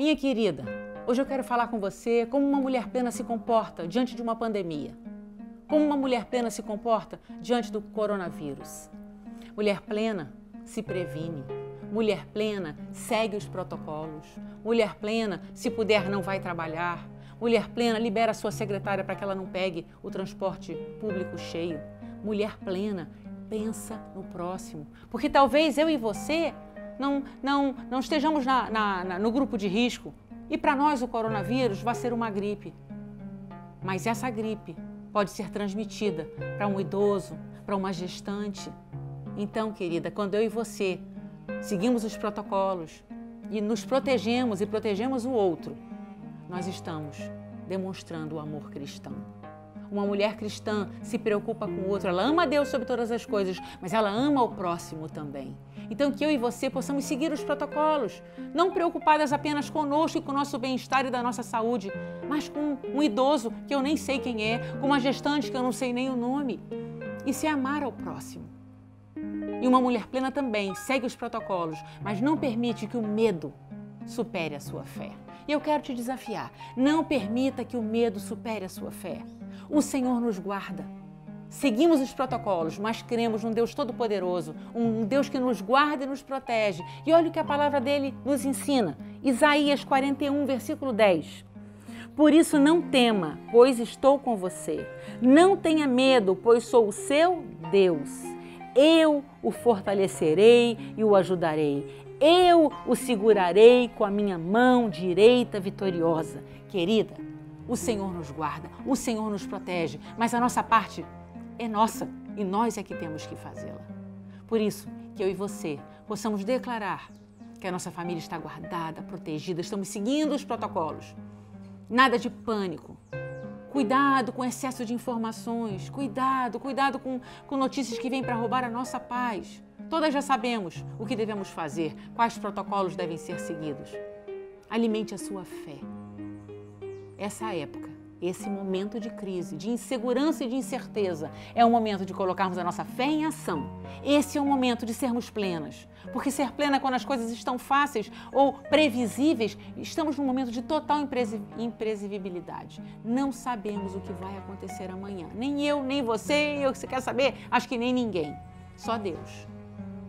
Minha querida, hoje eu quero falar com você como uma mulher plena se comporta diante de uma pandemia. Como uma mulher plena se comporta diante do coronavírus. Mulher plena se previne. Mulher plena segue os protocolos. Mulher plena, se puder, não vai trabalhar. Mulher plena libera sua secretária para que ela não pegue o transporte público cheio. Mulher plena pensa no próximo. Porque talvez eu e você não, não, não estejamos na, na, na, no grupo de risco e para nós o coronavírus vai ser uma gripe. Mas essa gripe pode ser transmitida para um idoso, para uma gestante. Então, querida, quando eu e você seguimos os protocolos e nos protegemos e protegemos o outro, nós estamos demonstrando o amor cristão. Uma mulher cristã se preocupa com o outro, ela ama Deus sobre todas as coisas, mas ela ama o próximo também. Então, que eu e você possamos seguir os protocolos, não preocupadas apenas conosco e com o nosso bem-estar e da nossa saúde, mas com um idoso que eu nem sei quem é, com uma gestante que eu não sei nem o nome. E se amar ao próximo. E uma mulher plena também segue os protocolos, mas não permite que o medo supere a sua fé. E eu quero te desafiar: não permita que o medo supere a sua fé. O Senhor nos guarda. Seguimos os protocolos, mas cremos num Deus todo-poderoso, um Deus que nos guarda e nos protege. E olha o que a palavra dele nos ensina. Isaías 41, versículo 10. Por isso não tema, pois estou com você. Não tenha medo, pois sou o seu Deus. Eu o fortalecerei e o ajudarei. Eu o segurarei com a minha mão direita vitoriosa. Querida, o Senhor nos guarda, o Senhor nos protege, mas a nossa parte é nossa e nós é que temos que fazê-la. Por isso, que eu e você possamos declarar que a nossa família está guardada, protegida, estamos seguindo os protocolos. Nada de pânico. Cuidado com excesso de informações, cuidado, cuidado com, com notícias que vêm para roubar a nossa paz. Todas já sabemos o que devemos fazer, quais protocolos devem ser seguidos. Alimente a sua fé essa época, esse momento de crise, de insegurança e de incerteza, é o momento de colocarmos a nossa fé em ação. Esse é o momento de sermos plenas. Porque ser plena é quando as coisas estão fáceis ou previsíveis, estamos num momento de total imprevisibilidade. Não sabemos o que vai acontecer amanhã. Nem eu, nem você, eu, você quer saber? Acho que nem ninguém. Só Deus.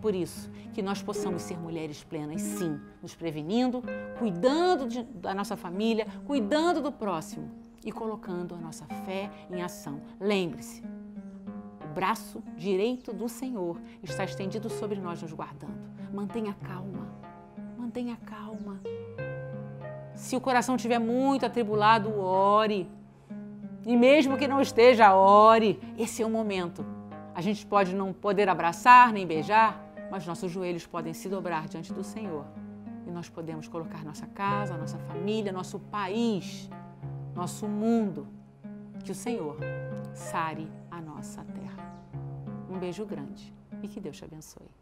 Por isso, que nós possamos ser mulheres plenas, sim, nos prevenindo, cuidando de, da nossa família, cuidando do próximo e colocando a nossa fé em ação. Lembre-se, o braço direito do Senhor está estendido sobre nós, nos guardando. Mantenha calma, mantenha calma. Se o coração estiver muito atribulado, ore. E mesmo que não esteja, ore. Esse é o momento. A gente pode não poder abraçar nem beijar, mas nossos joelhos podem se dobrar diante do Senhor e nós podemos colocar nossa casa, nossa família, nosso país, nosso mundo, que o Senhor sare a nossa terra. Um beijo grande e que Deus te abençoe.